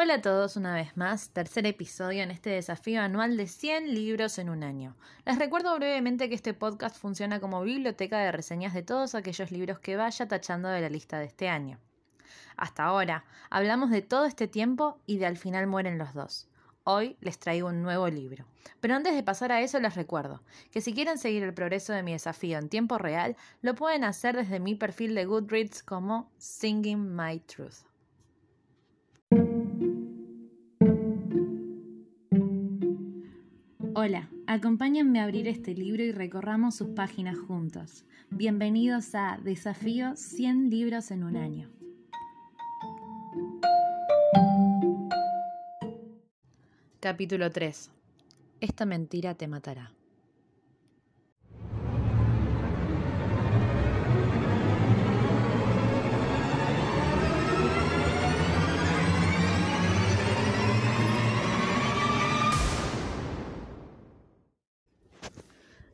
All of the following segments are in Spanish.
Hola a todos una vez más, tercer episodio en este desafío anual de 100 libros en un año. Les recuerdo brevemente que este podcast funciona como biblioteca de reseñas de todos aquellos libros que vaya tachando de la lista de este año. Hasta ahora, hablamos de todo este tiempo y de al final mueren los dos. Hoy les traigo un nuevo libro. Pero antes de pasar a eso les recuerdo que si quieren seguir el progreso de mi desafío en tiempo real, lo pueden hacer desde mi perfil de Goodreads como Singing My Truth. Hola, acompáñenme a abrir este libro y recorramos sus páginas juntos. Bienvenidos a Desafío 100 libros en un año. Capítulo 3. Esta mentira te matará.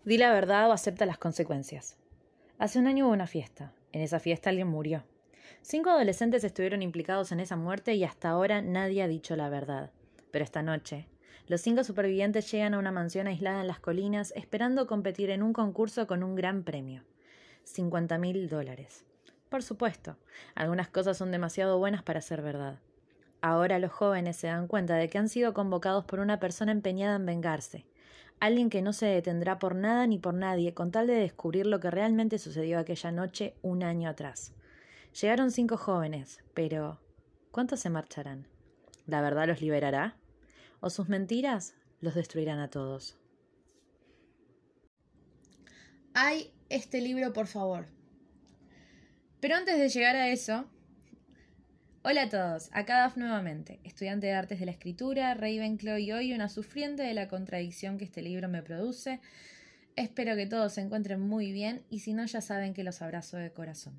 Di la verdad o acepta las consecuencias. Hace un año hubo una fiesta. En esa fiesta alguien murió. Cinco adolescentes estuvieron implicados en esa muerte y hasta ahora nadie ha dicho la verdad. Pero esta noche, los cinco supervivientes llegan a una mansión aislada en las colinas esperando competir en un concurso con un gran premio. Cincuenta mil dólares. Por supuesto, algunas cosas son demasiado buenas para ser verdad. Ahora los jóvenes se dan cuenta de que han sido convocados por una persona empeñada en vengarse, alguien que no se detendrá por nada ni por nadie con tal de descubrir lo que realmente sucedió aquella noche un año atrás. Llegaron cinco jóvenes, pero ¿cuántos se marcharán? ¿La verdad los liberará? ¿O sus mentiras los destruirán a todos? Hay este libro, por favor. Pero antes de llegar a eso, Hola a todos, acá Daf nuevamente, estudiante de artes de la escritura, Ravenclaw y hoy una sufriente de la contradicción que este libro me produce. Espero que todos se encuentren muy bien y si no ya saben que los abrazo de corazón.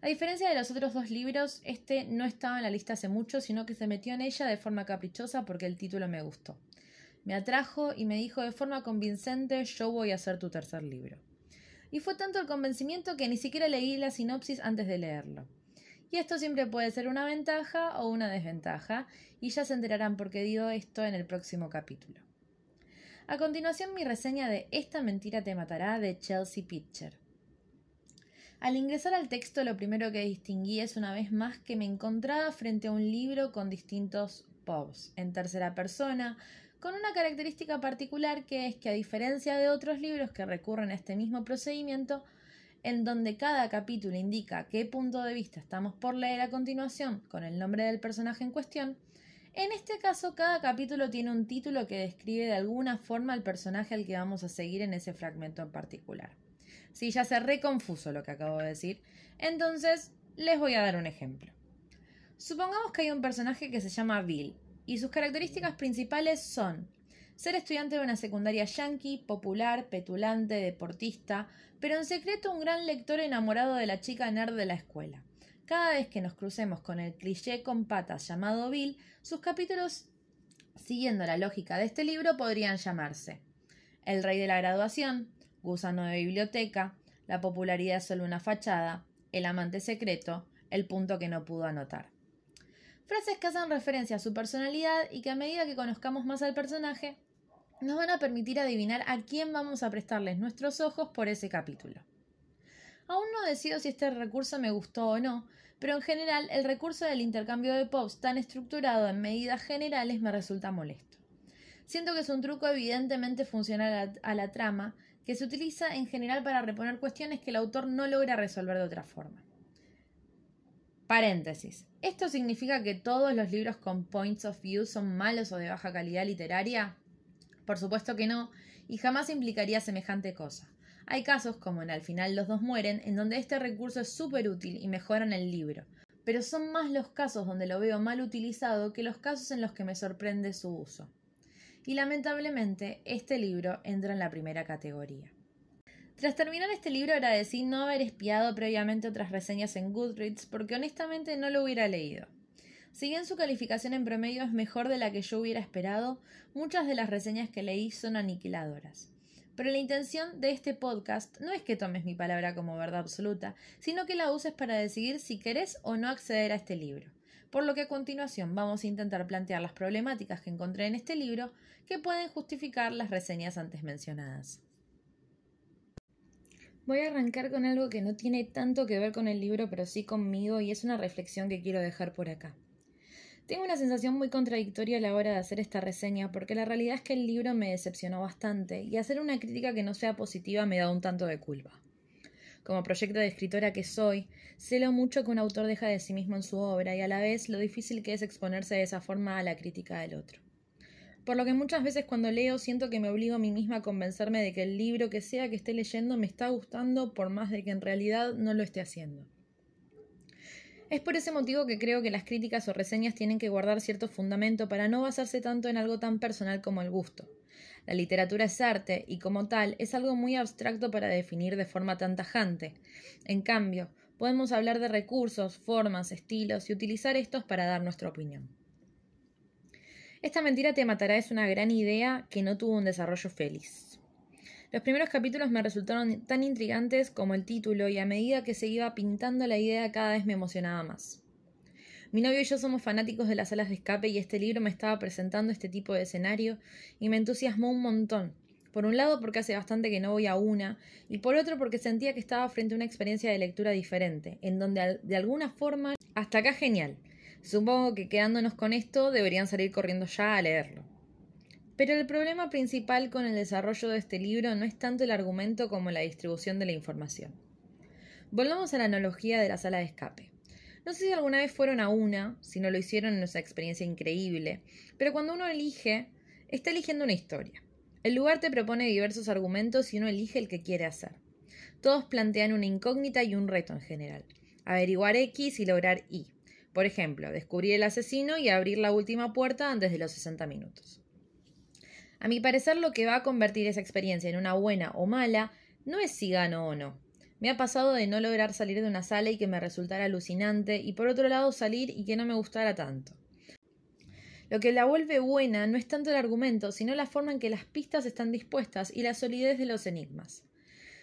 A diferencia de los otros dos libros, este no estaba en la lista hace mucho, sino que se metió en ella de forma caprichosa porque el título me gustó. Me atrajo y me dijo de forma convincente yo voy a hacer tu tercer libro. Y fue tanto el convencimiento que ni siquiera leí la sinopsis antes de leerlo. Y esto siempre puede ser una ventaja o una desventaja, y ya se enterarán por qué digo esto en el próximo capítulo. A continuación mi reseña de Esta mentira te matará de Chelsea Pitcher. Al ingresar al texto lo primero que distinguí es una vez más que me encontraba frente a un libro con distintos pubs en tercera persona, con una característica particular que es que a diferencia de otros libros que recurren a este mismo procedimiento, en donde cada capítulo indica qué punto de vista estamos por leer a continuación con el nombre del personaje en cuestión, en este caso cada capítulo tiene un título que describe de alguna forma al personaje al que vamos a seguir en ese fragmento en particular. Si ya se reconfuso lo que acabo de decir, entonces les voy a dar un ejemplo. Supongamos que hay un personaje que se llama Bill, y sus características principales son ser estudiante de una secundaria yankee, popular, petulante, deportista, pero en secreto un gran lector enamorado de la chica nerd de la escuela. Cada vez que nos crucemos con el cliché con patas llamado Bill, sus capítulos, siguiendo la lógica de este libro, podrían llamarse El rey de la graduación, Gusano de biblioteca, La popularidad es solo una fachada, El amante secreto, El punto que no pudo anotar. Frases que hacen referencia a su personalidad y que a medida que conozcamos más al personaje, nos van a permitir adivinar a quién vamos a prestarles nuestros ojos por ese capítulo. Aún no decido si este recurso me gustó o no, pero en general el recurso del intercambio de pops tan estructurado en medidas generales me resulta molesto. Siento que es un truco evidentemente funcional a la trama, que se utiliza en general para reponer cuestiones que el autor no logra resolver de otra forma. Paréntesis. ¿Esto significa que todos los libros con points of view son malos o de baja calidad literaria? Por supuesto que no, y jamás implicaría semejante cosa. Hay casos, como en Al final los dos mueren, en donde este recurso es súper útil y mejoran el libro, pero son más los casos donde lo veo mal utilizado que los casos en los que me sorprende su uso. Y lamentablemente, este libro entra en la primera categoría. Tras terminar este libro agradecí no haber espiado previamente otras reseñas en Goodreads porque honestamente no lo hubiera leído. Si bien su calificación en promedio es mejor de la que yo hubiera esperado, muchas de las reseñas que leí son aniquiladoras. Pero la intención de este podcast no es que tomes mi palabra como verdad absoluta, sino que la uses para decidir si querés o no acceder a este libro. por lo que a continuación vamos a intentar plantear las problemáticas que encontré en este libro que pueden justificar las reseñas antes mencionadas. Voy a arrancar con algo que no tiene tanto que ver con el libro, pero sí conmigo, y es una reflexión que quiero dejar por acá. Tengo una sensación muy contradictoria a la hora de hacer esta reseña, porque la realidad es que el libro me decepcionó bastante, y hacer una crítica que no sea positiva me da un tanto de culpa. Como proyecto de escritora que soy, sé lo mucho que un autor deja de sí mismo en su obra y a la vez lo difícil que es exponerse de esa forma a la crítica del otro por lo que muchas veces cuando leo siento que me obligo a mí misma a convencerme de que el libro que sea que esté leyendo me está gustando por más de que en realidad no lo esté haciendo. Es por ese motivo que creo que las críticas o reseñas tienen que guardar cierto fundamento para no basarse tanto en algo tan personal como el gusto. La literatura es arte y como tal es algo muy abstracto para definir de forma tan tajante. En cambio, podemos hablar de recursos, formas, estilos y utilizar estos para dar nuestra opinión. Esta mentira te matará es una gran idea que no tuvo un desarrollo feliz. Los primeros capítulos me resultaron tan intrigantes como el título y a medida que se iba pintando la idea cada vez me emocionaba más. Mi novio y yo somos fanáticos de las salas de escape y este libro me estaba presentando este tipo de escenario y me entusiasmó un montón. Por un lado porque hace bastante que no voy a una y por otro porque sentía que estaba frente a una experiencia de lectura diferente, en donde de alguna forma hasta acá genial, Supongo que quedándonos con esto deberían salir corriendo ya a leerlo. Pero el problema principal con el desarrollo de este libro no es tanto el argumento como la distribución de la información. Volvamos a la analogía de la sala de escape. No sé si alguna vez fueron a una, si no lo hicieron en esa experiencia increíble, pero cuando uno elige, está eligiendo una historia. El lugar te propone diversos argumentos y uno elige el que quiere hacer. Todos plantean una incógnita y un reto en general. Averiguar X y lograr Y. Por ejemplo, descubrir el asesino y abrir la última puerta antes de los 60 minutos. A mi parecer, lo que va a convertir esa experiencia en una buena o mala no es si gano o no. Me ha pasado de no lograr salir de una sala y que me resultara alucinante, y por otro lado salir y que no me gustara tanto. Lo que la vuelve buena no es tanto el argumento, sino la forma en que las pistas están dispuestas y la solidez de los enigmas.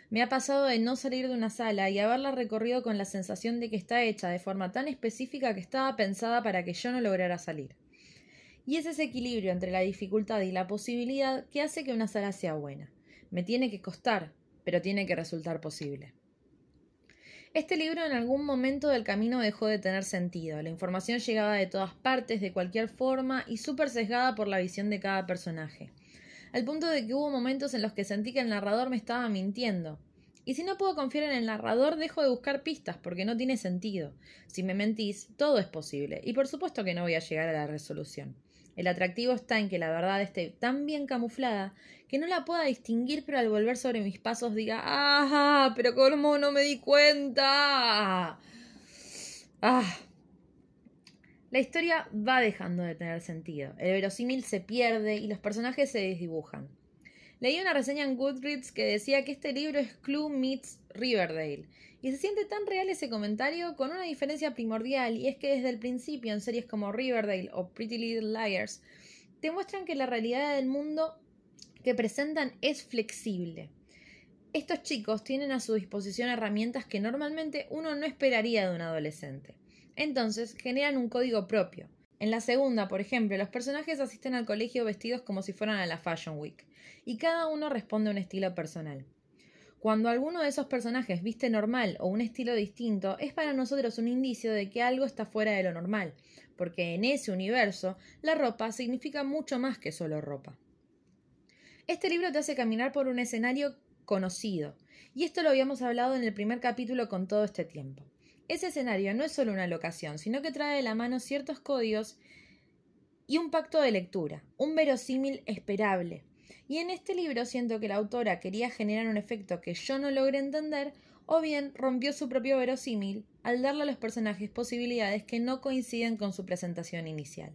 Me ha pasado de no salir de una sala y haberla recorrido con la sensación de que está hecha de forma tan específica que estaba pensada para que yo no lograra salir. Y es ese equilibrio entre la dificultad y la posibilidad que hace que una sala sea buena. Me tiene que costar, pero tiene que resultar posible. Este libro en algún momento del camino dejó de tener sentido. La información llegaba de todas partes, de cualquier forma, y súper sesgada por la visión de cada personaje al punto de que hubo momentos en los que sentí que el narrador me estaba mintiendo. Y si no puedo confiar en el narrador, dejo de buscar pistas, porque no tiene sentido. Si me mentís, todo es posible, y por supuesto que no voy a llegar a la resolución. El atractivo está en que la verdad esté tan bien camuflada que no la pueda distinguir, pero al volver sobre mis pasos diga ¡Ah! Pero cómo no me di cuenta. ¡Ah! La historia va dejando de tener sentido, el verosímil se pierde y los personajes se desdibujan. Leí una reseña en Goodreads que decía que este libro es Clue meets Riverdale, y se siente tan real ese comentario con una diferencia primordial, y es que desde el principio en series como Riverdale o Pretty Little Liars, te muestran que la realidad del mundo que presentan es flexible. Estos chicos tienen a su disposición herramientas que normalmente uno no esperaría de un adolescente. Entonces generan un código propio. En la segunda, por ejemplo, los personajes asisten al colegio vestidos como si fueran a la Fashion Week, y cada uno responde a un estilo personal. Cuando alguno de esos personajes viste normal o un estilo distinto, es para nosotros un indicio de que algo está fuera de lo normal, porque en ese universo la ropa significa mucho más que solo ropa. Este libro te hace caminar por un escenario conocido, y esto lo habíamos hablado en el primer capítulo con todo este tiempo. Ese escenario no es solo una locación, sino que trae de la mano ciertos códigos y un pacto de lectura, un verosímil esperable. Y en este libro siento que la autora quería generar un efecto que yo no logré entender, o bien rompió su propio verosímil al darle a los personajes posibilidades que no coinciden con su presentación inicial.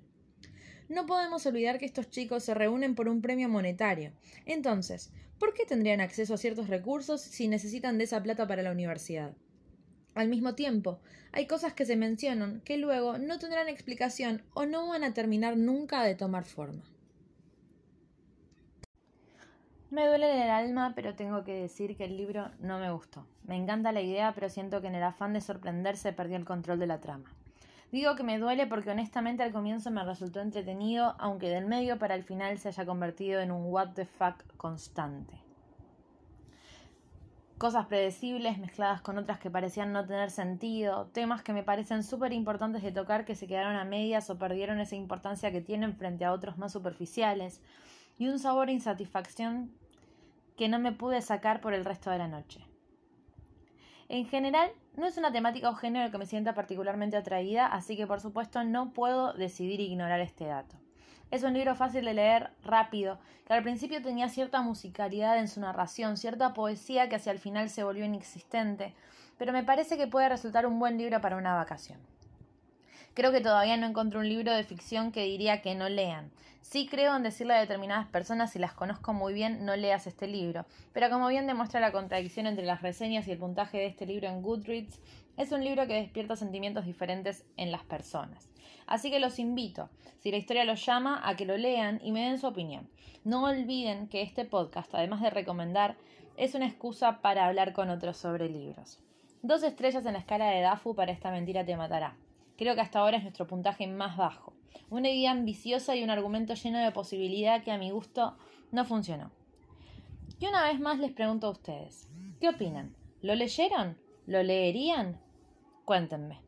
No podemos olvidar que estos chicos se reúnen por un premio monetario. Entonces, ¿por qué tendrían acceso a ciertos recursos si necesitan de esa plata para la universidad? Al mismo tiempo, hay cosas que se mencionan que luego no tendrán explicación o no van a terminar nunca de tomar forma. Me duele en el alma, pero tengo que decir que el libro no me gustó. Me encanta la idea, pero siento que en el afán de sorprenderse perdió el control de la trama. Digo que me duele porque honestamente al comienzo me resultó entretenido, aunque del medio para el final se haya convertido en un what the fuck constante. Cosas predecibles mezcladas con otras que parecían no tener sentido, temas que me parecen súper importantes de tocar que se quedaron a medias o perdieron esa importancia que tienen frente a otros más superficiales, y un sabor de insatisfacción que no me pude sacar por el resto de la noche. En general, no es una temática o género que me sienta particularmente atraída, así que por supuesto no puedo decidir ignorar este dato. Es un libro fácil de leer, rápido, que al principio tenía cierta musicalidad en su narración, cierta poesía que hacia el final se volvió inexistente, pero me parece que puede resultar un buen libro para una vacación. Creo que todavía no encontré un libro de ficción que diría que no lean. Sí creo en decirle a determinadas personas, si las conozco muy bien, no leas este libro. Pero como bien demuestra la contradicción entre las reseñas y el puntaje de este libro en Goodreads, es un libro que despierta sentimientos diferentes en las personas. Así que los invito, si la historia los llama, a que lo lean y me den su opinión. No olviden que este podcast, además de recomendar, es una excusa para hablar con otros sobre libros. Dos estrellas en la escala de Dafu para esta mentira te matará. Creo que hasta ahora es nuestro puntaje más bajo. Una idea ambiciosa y un argumento lleno de posibilidad que a mi gusto no funcionó. Y una vez más les pregunto a ustedes, ¿qué opinan? ¿Lo leyeron? ¿Lo leerían? Cuéntenme.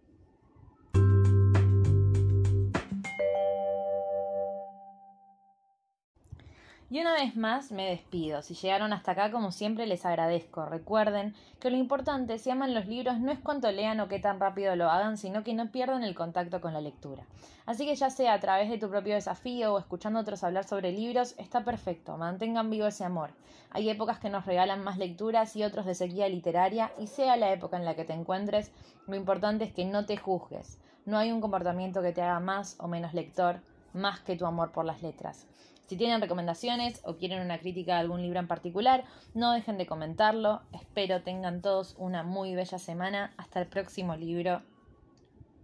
Y una vez más me despido. Si llegaron hasta acá, como siempre, les agradezco. Recuerden que lo importante, si aman los libros, no es cuánto lean o qué tan rápido lo hagan, sino que no pierdan el contacto con la lectura. Así que ya sea a través de tu propio desafío o escuchando otros hablar sobre libros, está perfecto. Mantengan vivo ese amor. Hay épocas que nos regalan más lecturas y otros de sequía literaria, y sea la época en la que te encuentres, lo importante es que no te juzgues. No hay un comportamiento que te haga más o menos lector, más que tu amor por las letras. Si tienen recomendaciones o quieren una crítica de algún libro en particular, no dejen de comentarlo. Espero tengan todos una muy bella semana. Hasta el próximo libro.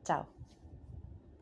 Chao.